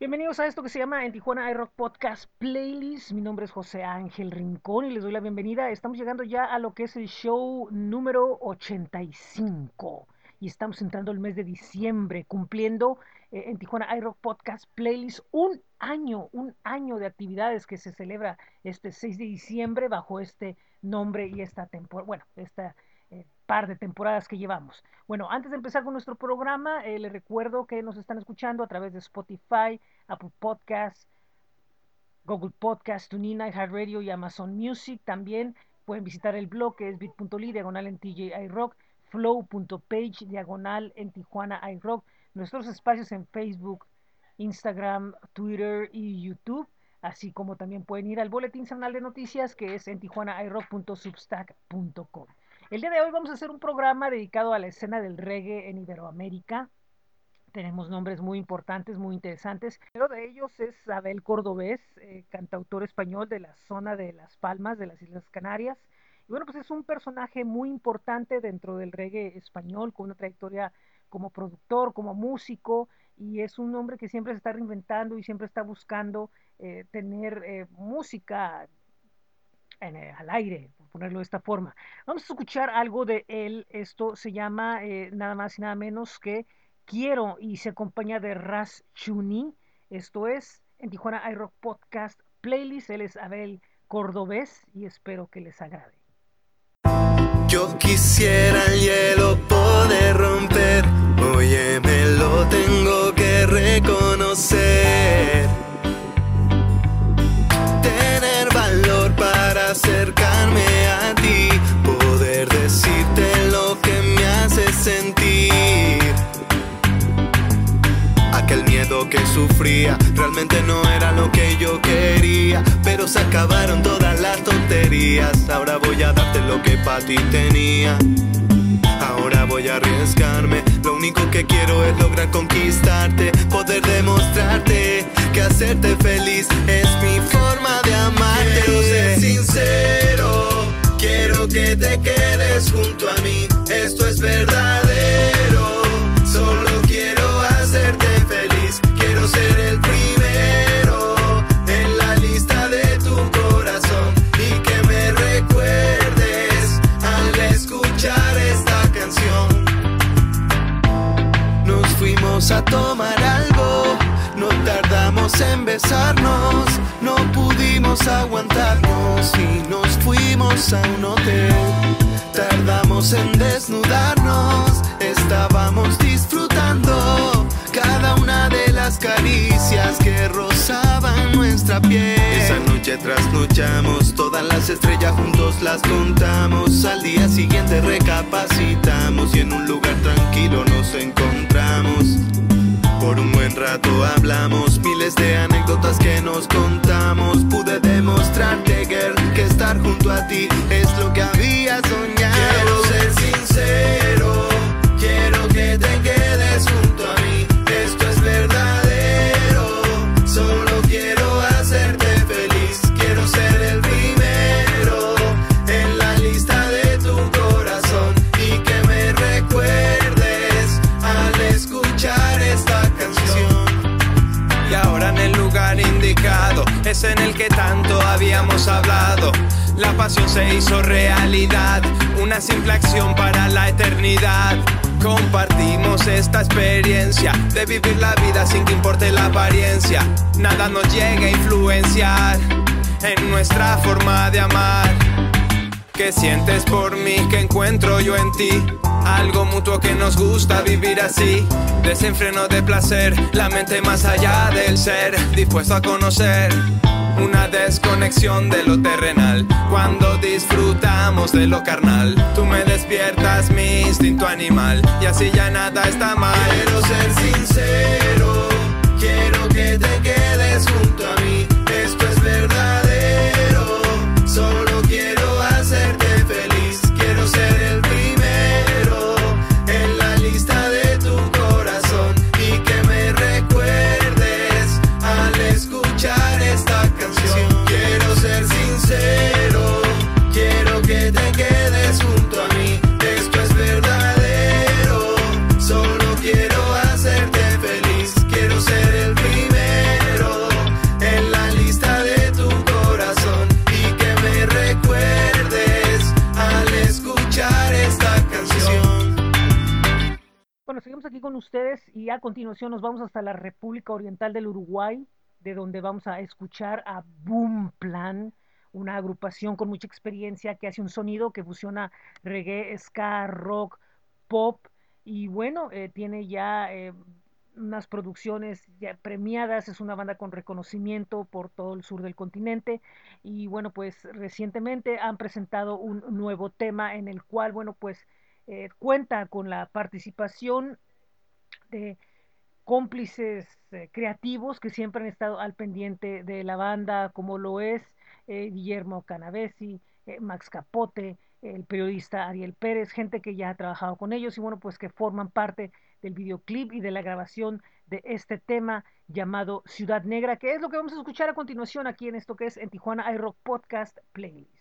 Bienvenidos a esto que se llama en Tijuana iRock Podcast Playlist. Mi nombre es José Ángel Rincón y les doy la bienvenida. Estamos llegando ya a lo que es el show número 85 y estamos entrando el mes de diciembre cumpliendo eh, en Tijuana iRock Podcast Playlist un año, un año de actividades que se celebra este 6 de diciembre bajo este nombre y esta temporada, bueno, esta par de temporadas que llevamos. Bueno, antes de empezar con nuestro programa, eh, les recuerdo que nos están escuchando a través de Spotify, Apple Podcasts, Google Podcasts, TuneIn, iHeartRadio y Amazon Music. También pueden visitar el blog que es bit.ly diagonal en TJ iRock, flow.page diagonal en Tijuana iRock, nuestros espacios en Facebook, Instagram, Twitter y YouTube así como también pueden ir al boletín semanal de noticias que es en tijuanairock.substack.com. El día de hoy vamos a hacer un programa dedicado a la escena del reggae en Iberoamérica. Tenemos nombres muy importantes, muy interesantes. Uno de ellos es Abel Cordobés, eh, cantautor español de la zona de Las Palmas, de las Islas Canarias. Y bueno, pues es un personaje muy importante dentro del reggae español, con una trayectoria como productor, como músico, y es un hombre que siempre se está reinventando y siempre está buscando eh, tener eh, música al aire, ponerlo de esta forma. Vamos a escuchar algo de él. Esto se llama eh, nada más y nada menos que Quiero y se acompaña de Ras Chuni. Esto es en Tijuana iRock Podcast Playlist. Él es Abel Cordobés y espero que les agrade. Yo quisiera realmente no era lo que yo quería, pero se acabaron todas las tonterías. Ahora voy a darte lo que para ti tenía. Ahora voy a arriesgarme. Lo único que quiero es lograr conquistarte, poder demostrarte que hacerte feliz es mi forma de amarte. Quiero ser sincero, quiero que te quedes junto a mí. Esto es verdadero. Solo ser el primero en la lista de tu corazón y que me recuerdes al escuchar esta canción. Nos fuimos a tomar algo, no tardamos en besarnos, no pudimos aguantarnos y nos fuimos a un hotel. Tardamos en desnudarnos, estábamos disfrutando cada una de las caricias que rozaban nuestra piel. Esa noche trasnochamos, todas las estrellas juntos las contamos. Al día siguiente recapacitamos y en un lugar tranquilo nos encontramos. Por un buen rato hablamos, miles de anécdotas que nos contamos. Pude demostrarte, girl, que estar junto a ti es lo que había soñado. Quiero ser sincero, en el que tanto habíamos hablado. La pasión se hizo realidad, una simple acción para la eternidad. Compartimos esta experiencia de vivir la vida sin que importe la apariencia. Nada nos llega a influenciar en nuestra forma de amar. ¿Qué sientes por mí? ¿Qué encuentro yo en ti? Algo mutuo que nos gusta vivir así. Desenfreno de placer, la mente más allá del ser, dispuesto a conocer. Una desconexión de lo terrenal cuando disfrutamos de lo carnal. Tú me despiertas mi instinto animal y así ya nada está mal. Quiero ser sincero, quiero que te quedes junto a mí. Esto es verdadero, solo ustedes y a continuación nos vamos hasta la República Oriental del Uruguay, de donde vamos a escuchar a Boom Plan, una agrupación con mucha experiencia que hace un sonido que fusiona reggae, ska, rock, pop y bueno, eh, tiene ya eh, unas producciones ya premiadas, es una banda con reconocimiento por todo el sur del continente y bueno, pues recientemente han presentado un nuevo tema en el cual, bueno, pues eh, cuenta con la participación de cómplices eh, creativos que siempre han estado al pendiente de la banda, como lo es eh, Guillermo Canavesi, eh, Max Capote, el periodista Ariel Pérez, gente que ya ha trabajado con ellos y bueno, pues que forman parte del videoclip y de la grabación de este tema llamado Ciudad Negra, que es lo que vamos a escuchar a continuación aquí en esto que es en Tijuana iRock Podcast Playlist.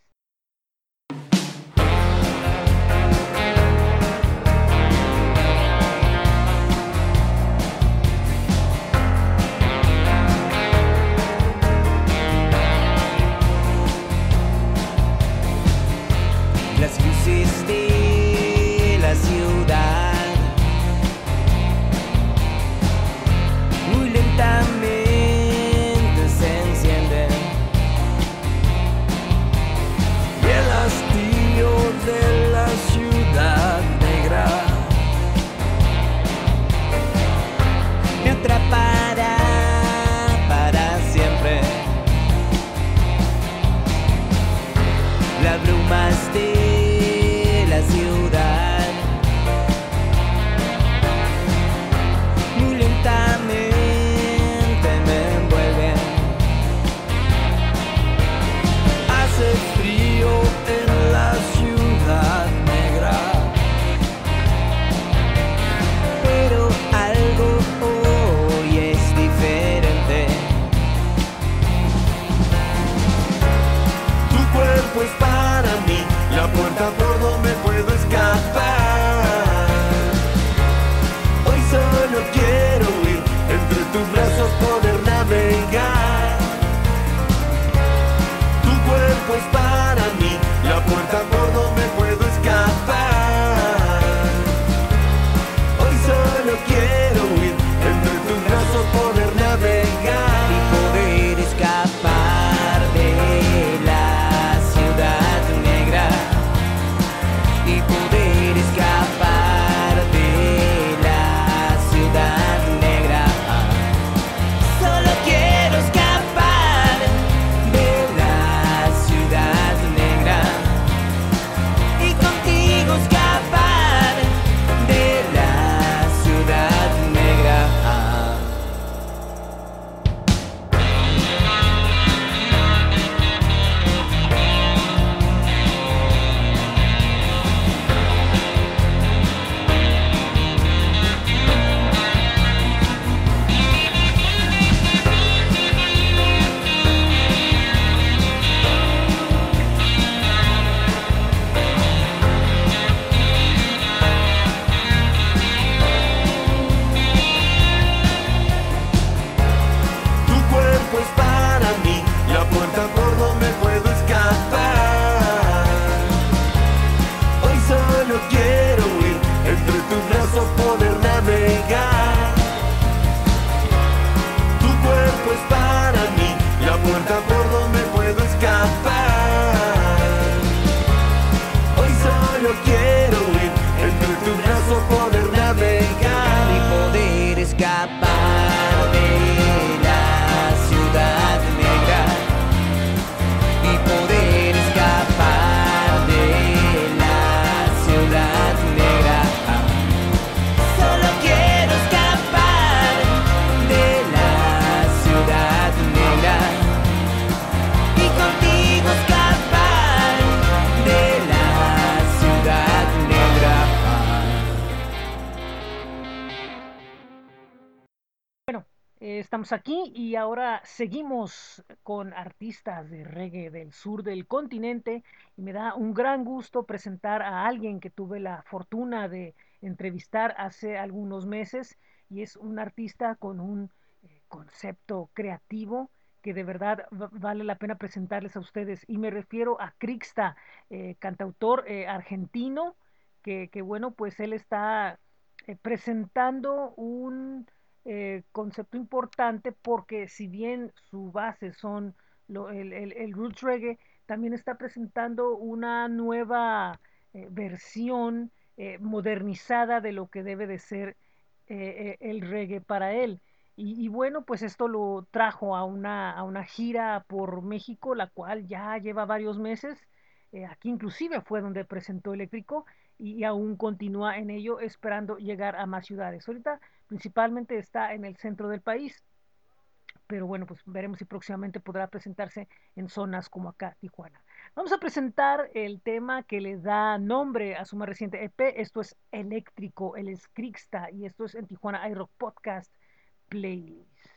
Seguimos con artistas de reggae del sur del continente y me da un gran gusto presentar a alguien que tuve la fortuna de entrevistar hace algunos meses y es un artista con un eh, concepto creativo que de verdad va- vale la pena presentarles a ustedes. Y me refiero a Crixta, eh, cantautor eh, argentino que, bueno pues él está presentando un eh, concepto importante porque si bien su base son lo, el, el, el, roots reggae, también está presentando una nueva eh, versión eh, modernizada de lo que debe de ser eh, el reggae para él. Y, y, bueno, pues esto lo trajo a una, a una gira por México, la cual ya lleva varios meses. aquí inclusive fue donde presentó Eléctrico y, y aún continúa en ello esperando llegar a más ciudades. Ahorita principalmente está en el centro del país, pero bueno, pues veremos si próximamente podrá presentarse en zonas como acá, Tijuana. Vamos a presentar el tema que le da nombre a su más reciente EP. Esto es Eléctrico, el es Crixta, y esto es en Tijuana iRock Podcast Playlist.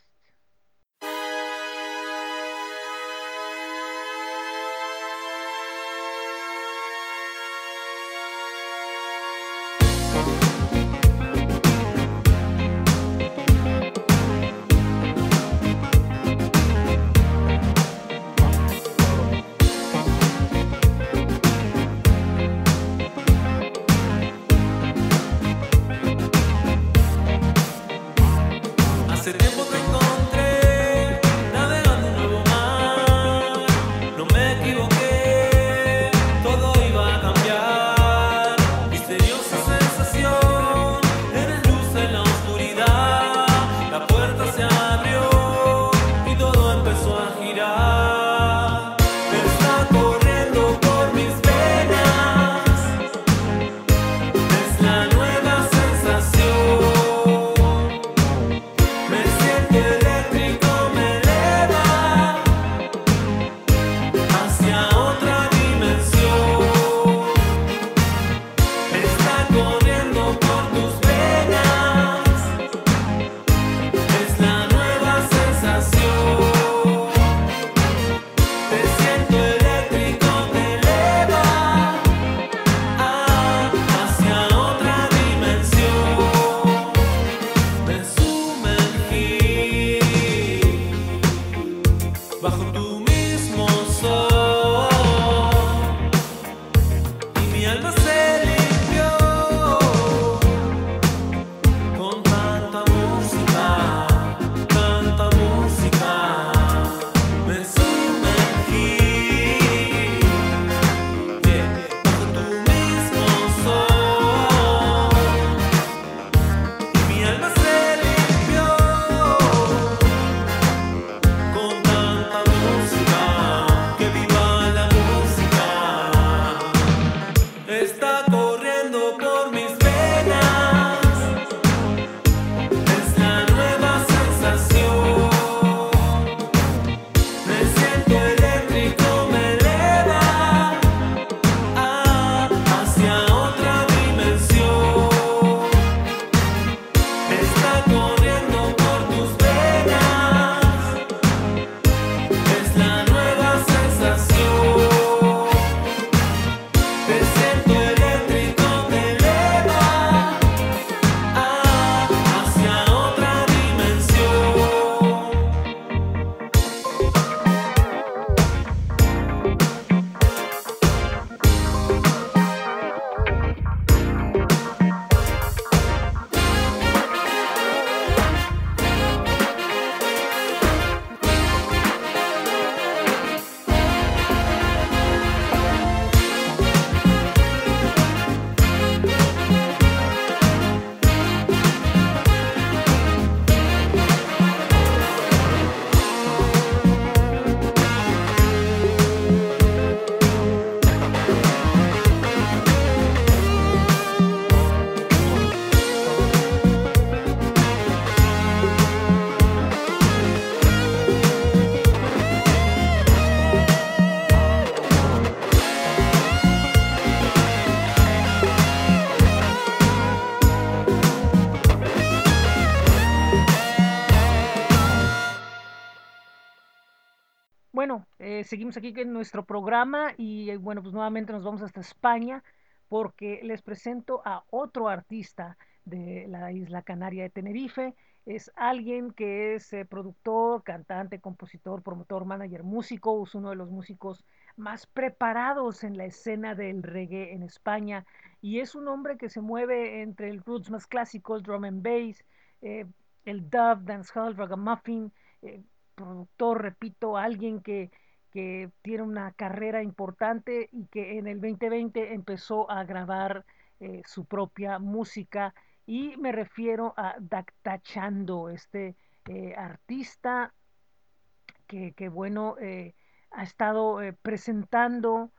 Bueno, eh, seguimos aquí en nuestro programa y eh, bueno, pues nuevamente nos vamos hasta España porque les presento a otro artista de la isla canaria de Tenerife. es alguien que es eh, productor, cantante, compositor, promotor, manager, músico, es uno de los músicos más preparados en la escena del reggae en España y es un hombre que se mueve entre el roots más clásico, el drum and bass, el dub, dancehall, ragamuffin, eh, productor, repito, alguien que, que tiene una carrera importante y que en el 2020 empezó a grabar eh, su propia música. Y me refiero a Dactachando, este eh, artista que, que bueno, eh, ha estado presentando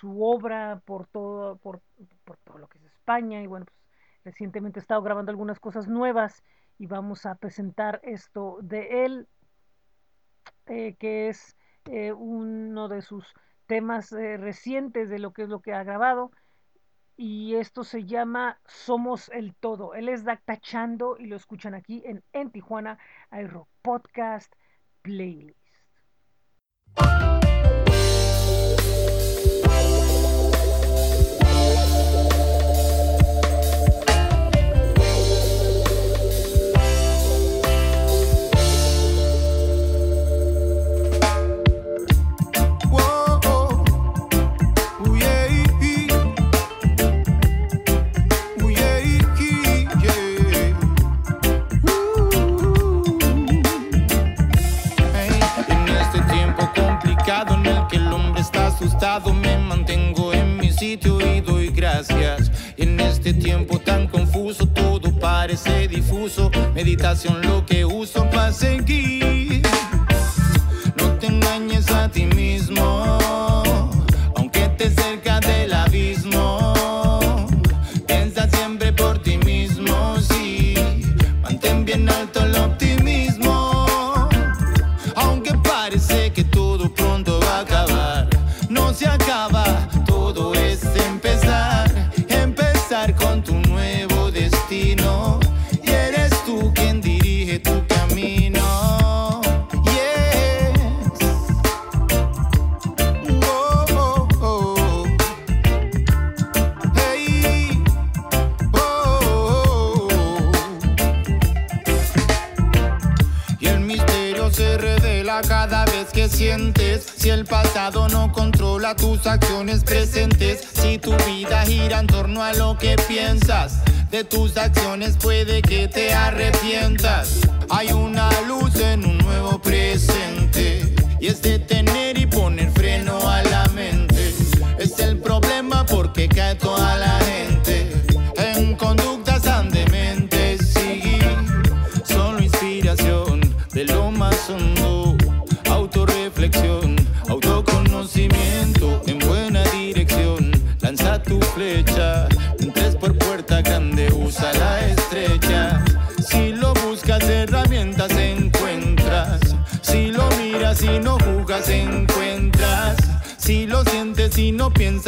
su obra por todo, por, por todo lo que es España. Y bueno, pues recientemente he estado grabando algunas cosas nuevas y vamos a presentar esto de él, eh, que es eh, uno de sus temas eh, recientes de lo que es lo que ha grabado. Y esto se llama Somos el Todo. Él es Dactachando y lo escuchan aquí en, en Tijuana, Aero Podcast Playlist. En mi sitio y doy gracias. Y en este tiempo tan confuso, todo parece difuso. Meditación lo que uso para seguir.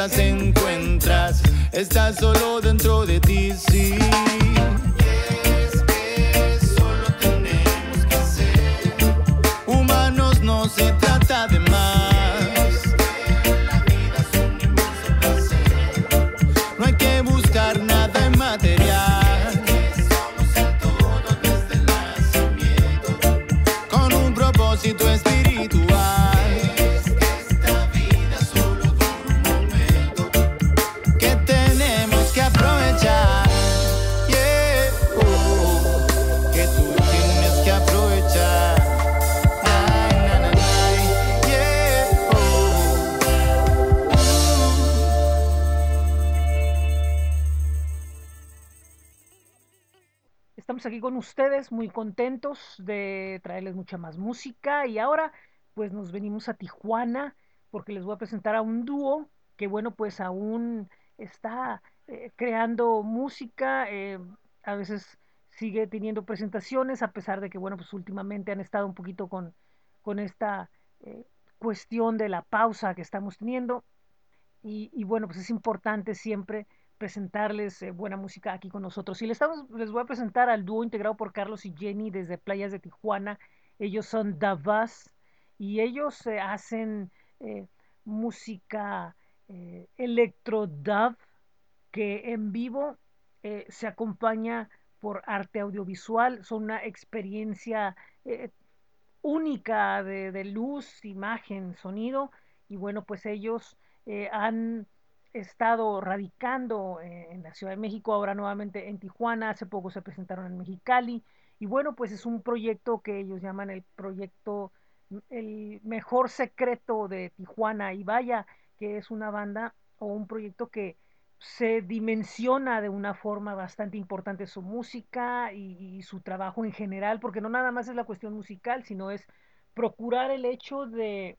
Piensas, encuentras. Estás solo dentro de ti, sí. Muy contentos de traerles mucha más música. Y ahora pues nos venimos a Tijuana porque les voy a presentar a un dúo que bueno pues aún está eh, creando música, eh, a veces sigue teniendo presentaciones a pesar de que bueno pues últimamente han estado un poquito con, con esta eh, cuestión de la pausa que estamos teniendo. Y bueno pues es importante siempre presentarles eh, buena música aquí con nosotros. Y les, estamos, les voy a presentar al dúo integrado por Carlos y Jenny desde Playas de Tijuana. Ellos son Davas y ellos hacen eh, música eh, electro dub que en vivo se acompaña por arte audiovisual. Son una experiencia única de, luz, imagen, sonido. Y bueno, pues ellos han estado radicando eh, en la Ciudad de México, ahora nuevamente en Tijuana, hace poco se presentaron en Mexicali. Y bueno, pues es un proyecto que ellos llaman el proyecto El mejor secreto de Tijuana. Y vaya, que es una banda o un proyecto que se dimensiona de una forma bastante importante su música y, su trabajo en general, porque no nada más es la cuestión musical, sino es procurar el hecho de,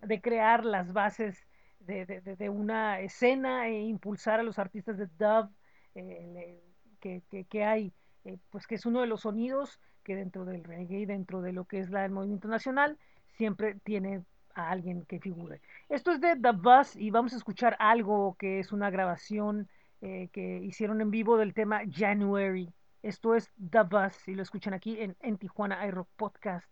de crear las bases de, de, de, una escena e impulsar a los artistas de dub eh, que, que, hay, eh, pues que es uno de los sonidos que dentro del reggae, dentro de lo que es la, el movimiento nacional, siempre tiene a alguien que figure. Esto es de The Buzz y vamos a escuchar algo que es una grabación eh, que hicieron en vivo del tema January. Esto es The Buzz y lo escuchan aquí en, en Tijuana iRock Podcast.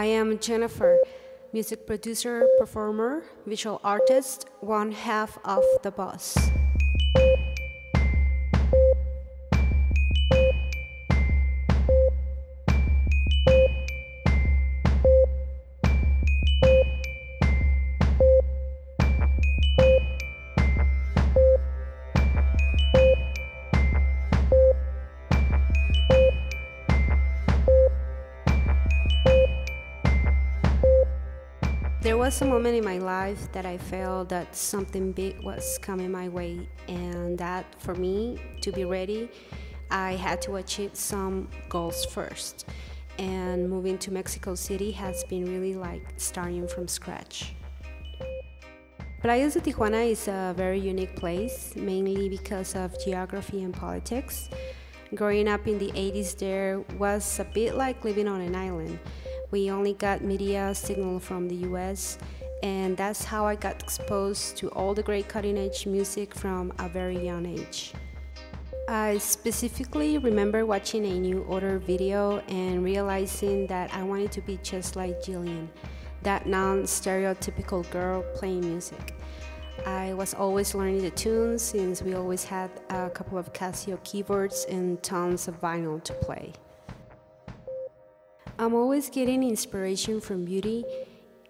I am Jennifer, music producer, performer, visual artist, one half of the boss. Was a moment in my life that I felt that something big was coming my way, and that for me to be ready, I had to achieve some goals first. And moving to Mexico City has been really like starting from scratch. Playas de Tijuana is a very unique place, mainly because of geography and politics. Growing up in the 80s there was a bit like living on an island. We only got media signal from the US, and that's how I got exposed to all the great cutting edge music from a very young age. I specifically remember watching a New Order video and realizing that I wanted to be just like Jillian, that non stereotypical girl playing music. I was always learning the tunes since we always had a couple of Casio keyboards and tons of vinyl to play. I'm always getting inspiration from beauty.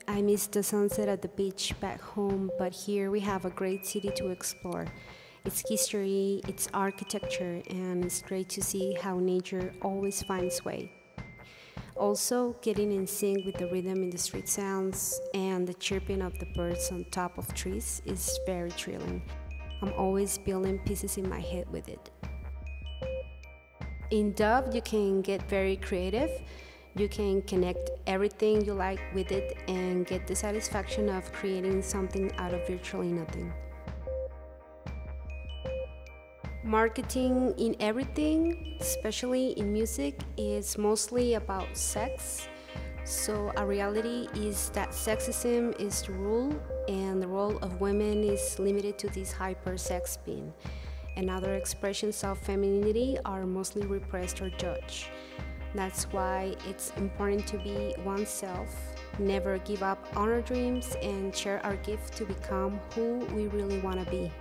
I miss the sunset at the beach back home, but here we have a great city to explore. Its history, its architecture, and it's great to see how nature always finds way. Also, getting in sync with the rhythm in the street sounds and the chirping of the birds on top of trees is very thrilling. I'm always building pieces in my head with it. In Dove, you can get very creative. You can connect everything you like with it and get the satisfaction of creating something out of virtually nothing. Marketing in everything, especially in music, is mostly about sex. So, a reality is that sexism is the rule, and the role of women is limited to this hyper sex being. And other expressions of femininity are mostly repressed or judged. That's why it's important to be oneself, never give up on our dreams, and share our gift to become who we really want to be.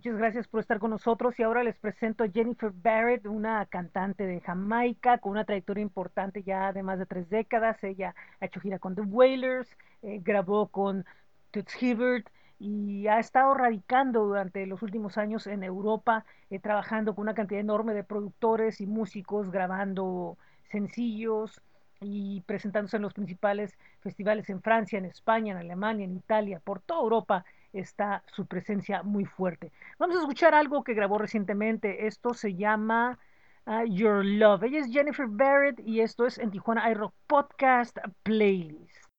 Muchas gracias por estar con nosotros y ahora les presento a Jennifer Barrett, una cantante de Jamaica con una trayectoria importante ya de más de tres décadas. Ella ha hecho gira con The Wailers, eh, grabó con Toots Hibbert y ha estado radicando durante los últimos años en Europa, eh, trabajando con una cantidad enorme de productores y músicos, grabando sencillos y presentándose en los principales festivales en Francia, en España, en Alemania, en Italia, por toda Europa está su presencia muy fuerte. Vamos a escuchar algo que grabó recientemente. Esto se llama uh, Your Love. Ella es Jennifer Barrett y esto es en Tijuana iRock Podcast Playlist.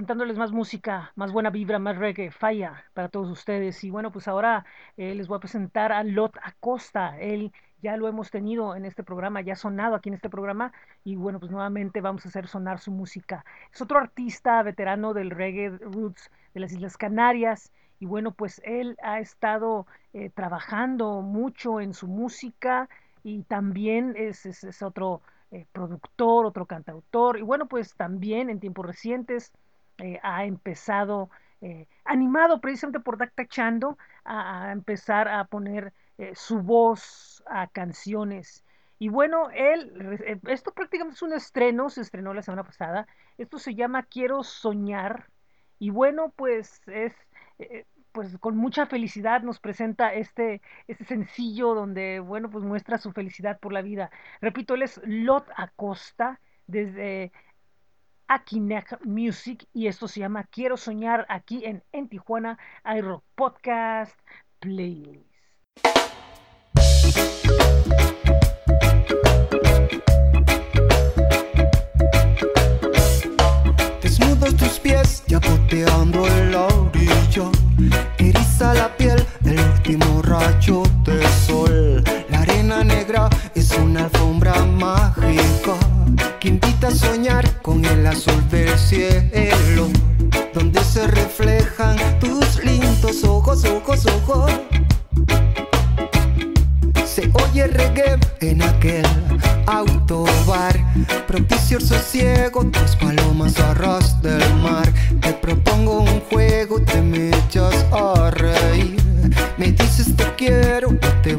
Presentándoles más música, más buena vibra, más reggae, falla para todos ustedes. Y bueno, pues ahora eh, les voy a presentar a Lot Acosta. Él ya lo hemos tenido en este programa, ya ha sonado aquí en este programa. Y bueno, pues nuevamente vamos a hacer sonar su música. Es otro artista veterano del reggae roots de las Islas Canarias. Y bueno, pues él ha estado eh, trabajando mucho en su música y también es, otro eh, productor, otro cantautor, y bueno, pues también en tiempos recientes eh, ha empezado, eh, animado precisamente por Dacta Chando, a, empezar a poner eh, su voz a canciones. Y bueno, él, esto prácticamente es un estreno, se estrenó la semana pasada. Esto se llama Quiero Soñar. Y bueno, pues es, pues con mucha felicidad nos presenta este, este sencillo donde, bueno, pues muestra su felicidad por la vida. Repito, él es Lot Acosta desde Akinek Music y esto se llama Quiero Soñar aquí en, en Tijuana iRock Podcast Playlist. Desnudos tus pies, ya boteando en la orilla. Eriza la piel, el último rayo de sol. La arena negra es una alfombra mágica que invita a soñar con el azul del cielo. Donde se reflejan tus lindos ojos, ojos, ojos. Se oye reggae en aquel autobar Propicio el sosiego, tus palomas a ras del mar Te propongo un juego, te me echas a reír Me dices te quiero, te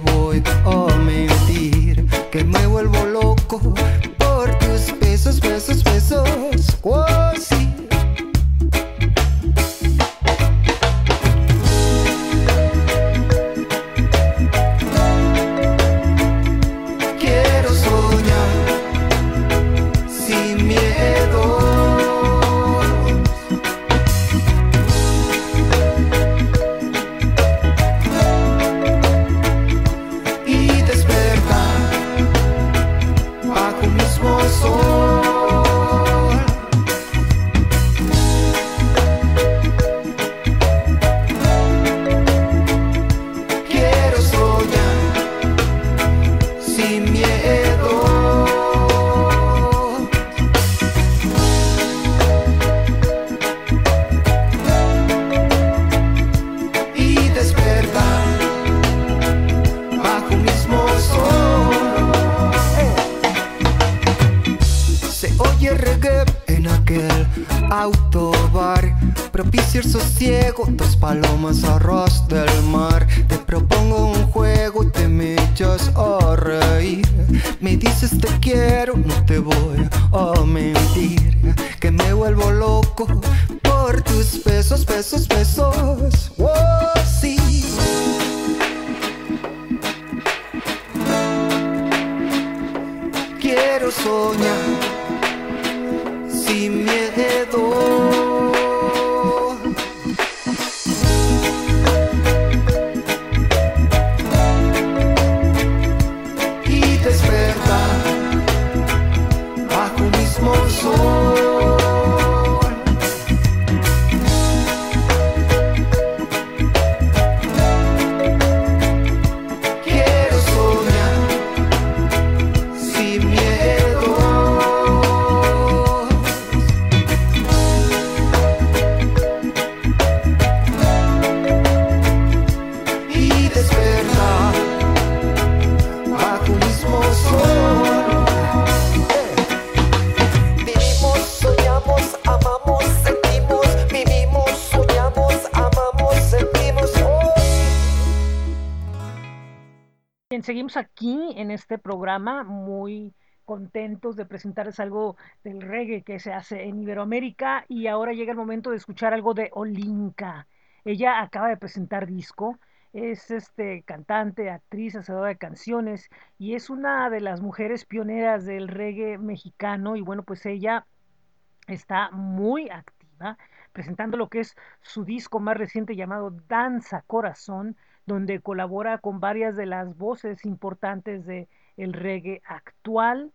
Seguimos aquí en este programa muy contentos de presentarles algo del reggae que se hace en Iberoamérica y ahora llega el momento de escuchar algo de Olinka. Ella acaba de presentar disco, es este cantante, actriz, hacedora de canciones y es una de las mujeres pioneras del reggae mexicano y bueno, pues ella está muy activa presentando lo que es su disco más reciente llamado Danza Corazón, donde colabora con varias de las voces importantes de el reggae actual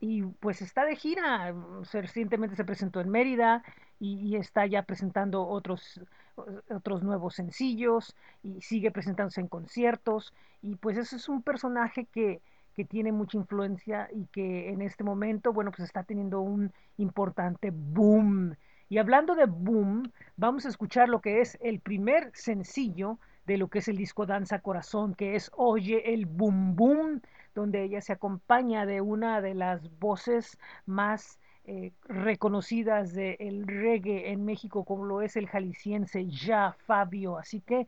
y pues está de gira. Recientemente se presentó en Mérida y, y, está ya presentando otros, otros nuevos sencillos y sigue presentándose en conciertos. Y pues ese es un personaje que, que tiene mucha influencia y que en este momento, bueno, pues está teniendo un importante boom. Y hablando de boom, vamos a escuchar lo que es el primer sencillo de lo que es el disco Danza Corazón, que es Oye el Boom Boom, donde ella se acompaña de una de las voces más eh, reconocidas del reggae en México, como lo es el jalisciense Ya Fabio. Así que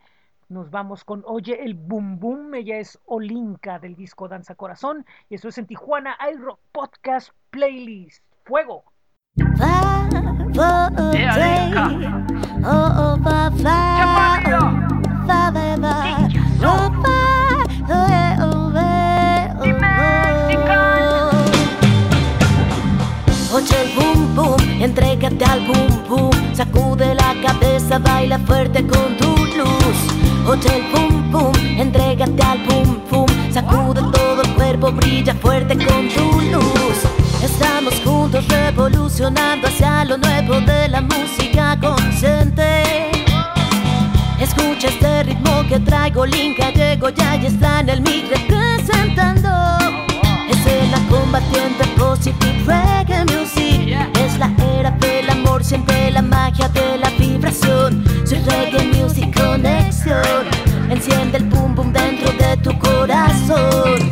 nos vamos con Oye el Boom Boom. Ella es Olinka del disco Danza Corazón. Y eso es en Tijuana iRock Podcast Playlist. ¡Fuego! Entrégate al boom boom, sacude la cabeza, baila fuerte con tu luz. Oye el boom boom, entrégate al boom boom, sacude todo el cuerpo, brilla fuerte con tu luz. Estamos juntos revolucionando hacia lo nuevo de la música consciente. Escucha este ritmo que traigo, Link llego ya y está en el mic representando. Es la combatiente positive reggae music. Es la era del amor, siempre la magia de la vibración. Soy reggae music conexión. Enciende el boom boom dentro de tu corazón.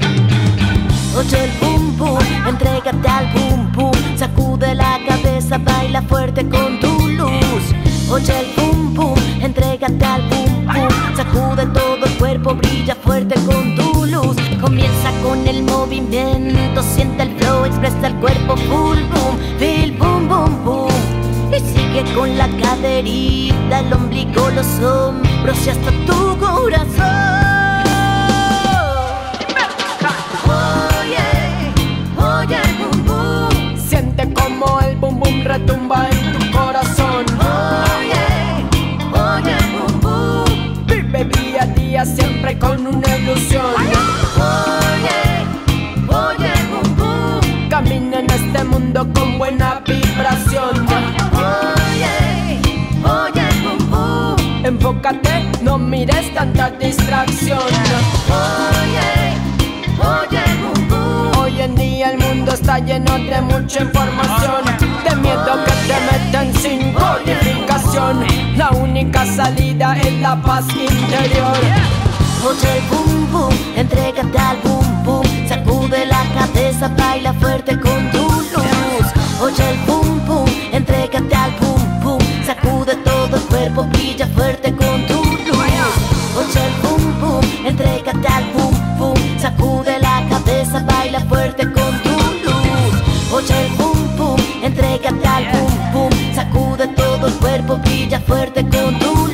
Oye el boom boom, entrégate al boom boom. Sacude la cabeza, baila fuerte con tu luz. Oye el boom boom, entrégate al boom boom. Sacude todo el cuerpo, brilla fuerte con tu luz. Comienza con el movimiento, siente el flow, expresa el cuerpo full boom, feel boom boom boom. Y sigue con la caderita, el ombligo, los hombros y hasta tu corazón. Oye, oye boom boom. Siente como el boom boom retumba con una ilusión. Oye, oye boom boom. Camina en este mundo con buena vibración. Oye, oye boom boom. Enfócate, no mires tanta distracción. Oye, oye boom boom. Hoy en día el mundo está lleno de mucha información, de miedo que te meten sin codificación. La única salida es la paz interior. Oye el boom boom, entrégate al boom boom, sacude la cabeza, baila fuerte con tu luz. Oye el boom boom, entrégate al boom boom, sacude todo el cuerpo, brilla fuerte con tu luz. Oye el boom boom, entrégate al boom boom, sacude la cabeza, baila fuerte con tu luz. Oye el boom boom, entrégate al boom boom, sacude todo el cuerpo, brilla fuerte con tu luz.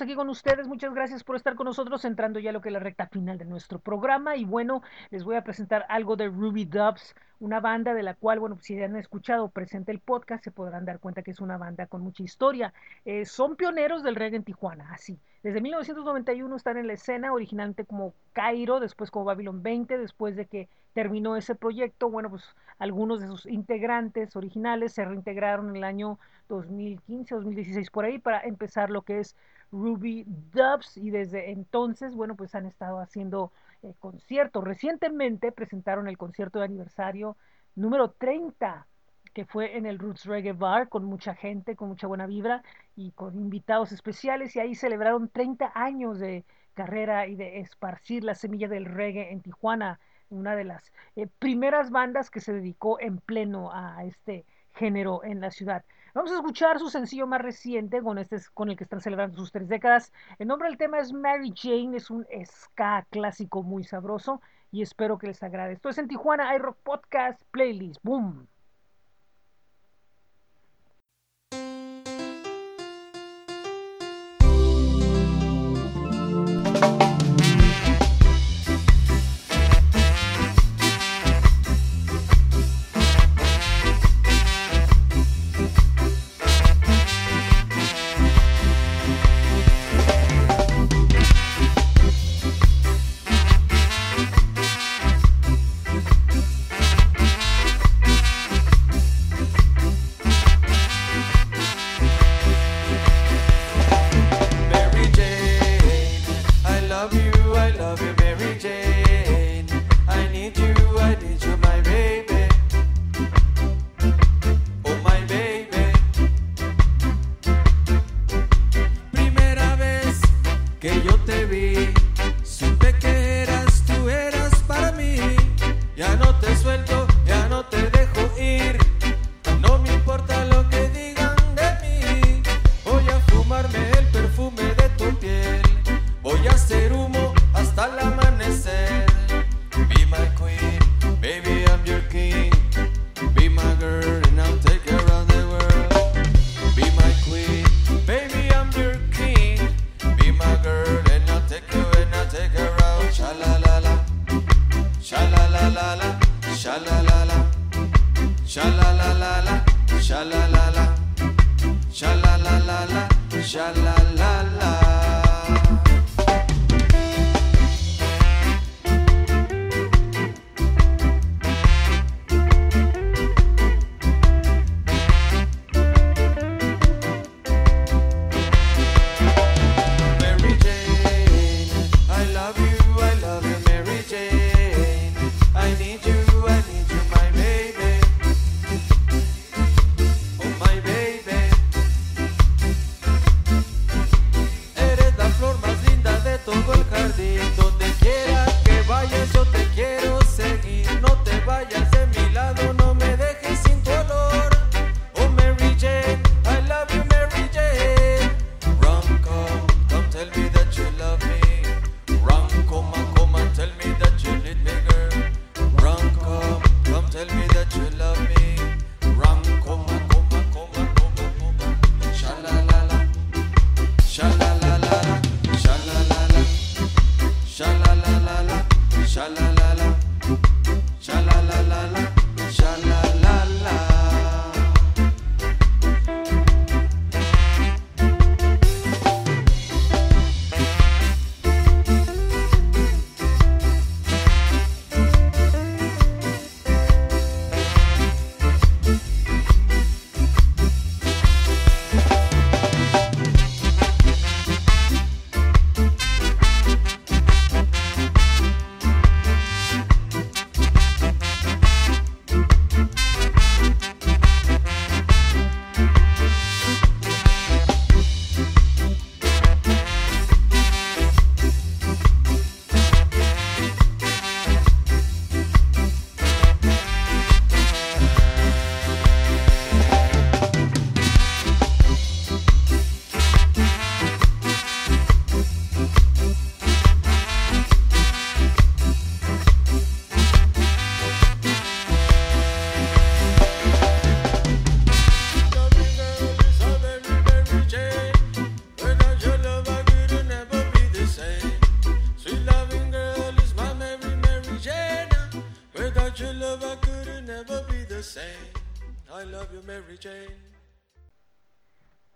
Aquí con ustedes. Muchas gracias por estar con nosotros, entrando ya a lo que es la recta final de nuestro programa. Y bueno, les voy a presentar algo de Ruby Dubs, una banda de la cual, bueno, si han escuchado presente el podcast, se podrán dar cuenta que es una banda con mucha historia. Eh, son pioneros del reggae en Tijuana, así. Desde 1991 están en la escena, originalmente como Cairo, después como Babylon 20, después de que terminó ese proyecto, bueno, pues algunos de sus integrantes originales se reintegraron en el año 2015, 2016 por ahí para empezar lo que es Ruby Dubs y desde entonces, bueno, pues han estado haciendo eh, conciertos. Recientemente presentaron el concierto de aniversario número 30 que fue en el Roots Reggae Bar con mucha gente, con mucha buena vibra y con invitados especiales y ahí celebraron 30 años de carrera y de esparcir la semilla del reggae en Tijuana, una de las eh, primeras bandas que se dedicó en pleno a este género en la ciudad. Vamos a escuchar su sencillo más reciente con este con el que están celebrando sus tres décadas. El nombre del tema es Mary Jane, es un ska clásico muy sabroso y espero que les agrade. Esto es en Tijuana iRock Podcast Playlist. Boom.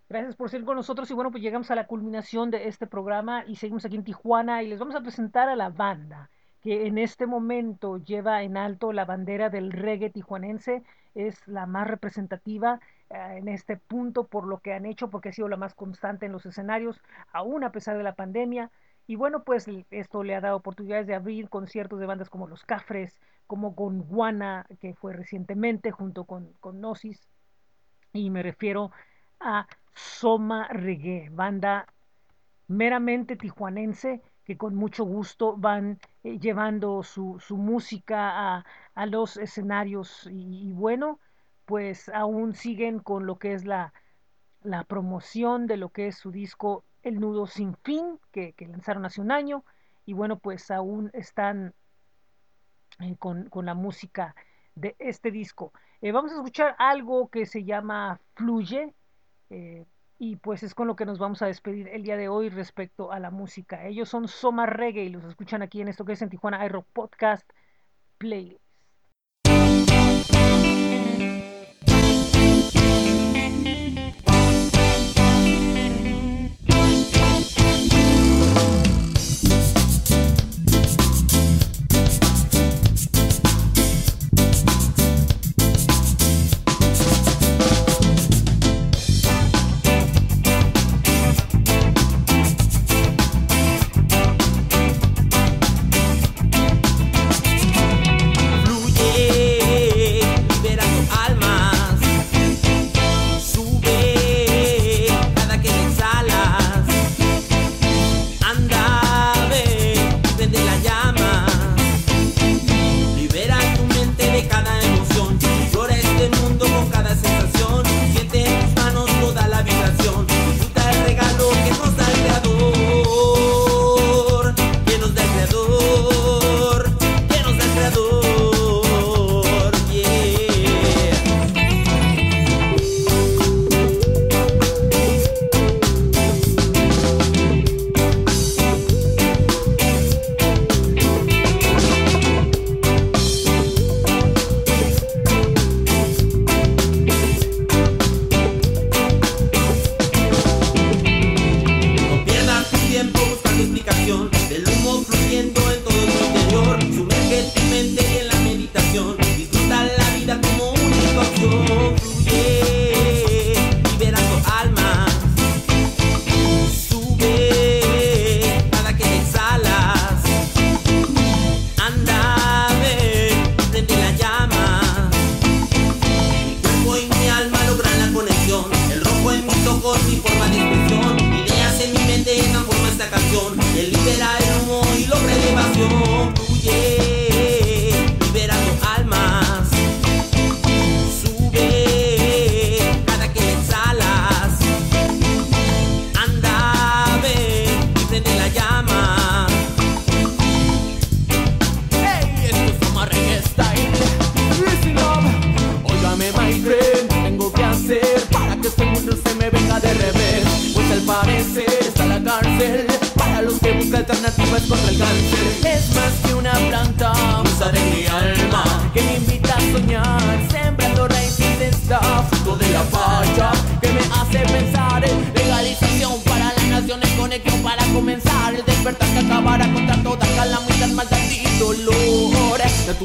Gracias por ser con nosotros y bueno, pues llegamos a la culminación de este programa y seguimos aquí en Tijuana y les vamos a presentar a la banda que en este momento lleva en alto la bandera del reggae tijuanense, es la más representativa eh, en este punto por lo que han hecho, porque ha sido la más constante en los escenarios, aún a pesar de la pandemia. Y bueno, pues esto le ha dado oportunidades de abrir conciertos de bandas como Los Cafres, como Gondwana, que fue recientemente junto con, con Gnosis. Y me refiero a Soma Reggae, banda meramente tijuanense que con mucho gusto van eh, llevando su, su música a, a, los escenarios y, bueno, pues aún siguen con lo que es la, la promoción de lo que es su disco El Nudo Sin Fin, que, lanzaron hace un año y bueno, pues aún están eh, con, con, la música de este disco. Eh, vamos a escuchar algo que se llama Fluye. Eh, y pues es con lo que nos vamos a despedir el día de hoy respecto a la música. Ellos son Soma Reggae y los escuchan aquí en esto que es en Tijuana iRock Podcast Playlist.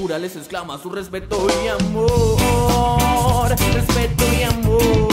Naturaleza exclama su respeto y amor, respeto y amor,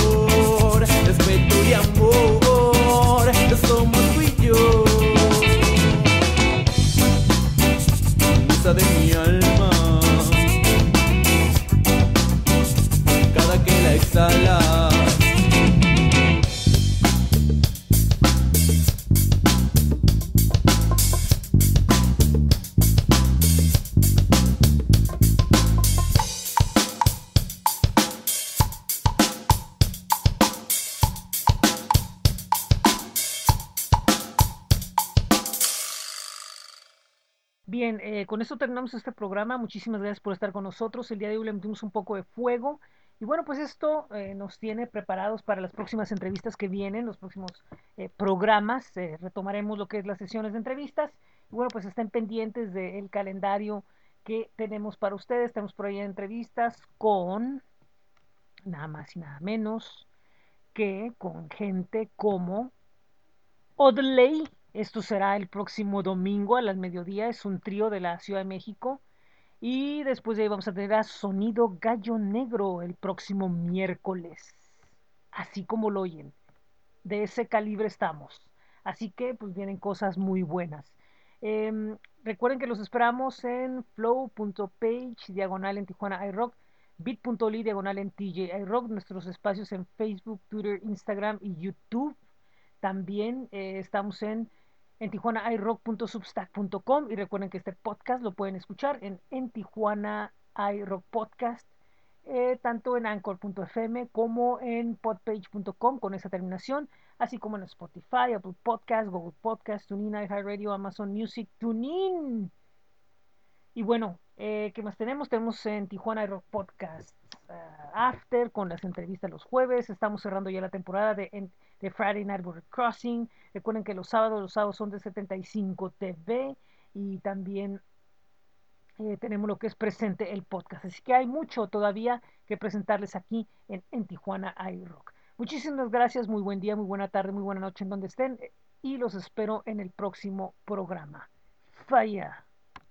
terminamos este programa. Muchísimas gracias por estar con nosotros. El día de hoy le metimos un poco de fuego. Y bueno, pues esto eh, nos tiene preparados para las próximas entrevistas que vienen, los próximos eh, programas. Eh, retomaremos lo que es las sesiones de entrevistas. Y bueno, pues estén pendientes del calendario que tenemos para ustedes. Tenemos por ahí entrevistas con nada más y nada menos que con gente como Odley. Esto será el próximo domingo a las mediodía. Es un trío de la Ciudad de México. Y después de ahí vamos a tener a Sonido Gallo Negro el próximo miércoles. Así como lo oyen. De ese calibre estamos. Así que pues vienen cosas muy buenas. Eh, recuerden que los esperamos en flow.page diagonal en Tijuana iRock, bit.ly diagonal en TJ iRock, nuestros espacios en Facebook, Twitter, Instagram y YouTube. También eh, estamos en en tijuanairock.substack.com y recuerden que este podcast lo pueden escuchar en, en Tijuana iRock Podcast, eh, tanto en anchor.fm como en podpage.com con esa terminación, así como en Spotify, Apple Podcast, Google Podcast, TuneIn, iHeartRadio, Amazon Music, TuneIn. Y bueno, eh, ¿qué más tenemos? Tenemos en Tijuana iRock Podcast uh, After con las entrevistas los jueves. Estamos cerrando ya la temporada de, en, de Friday Night Border Crossing. Recuerden que los sábados, los sábados son de 75 TV y también eh, tenemos lo que es presente el podcast. Así que hay mucho todavía que presentarles aquí en, en Tijuana iRock. Muchísimas gracias, muy buen día, muy buena tarde, muy buena noche en donde estén y los espero en el próximo programa. Falla.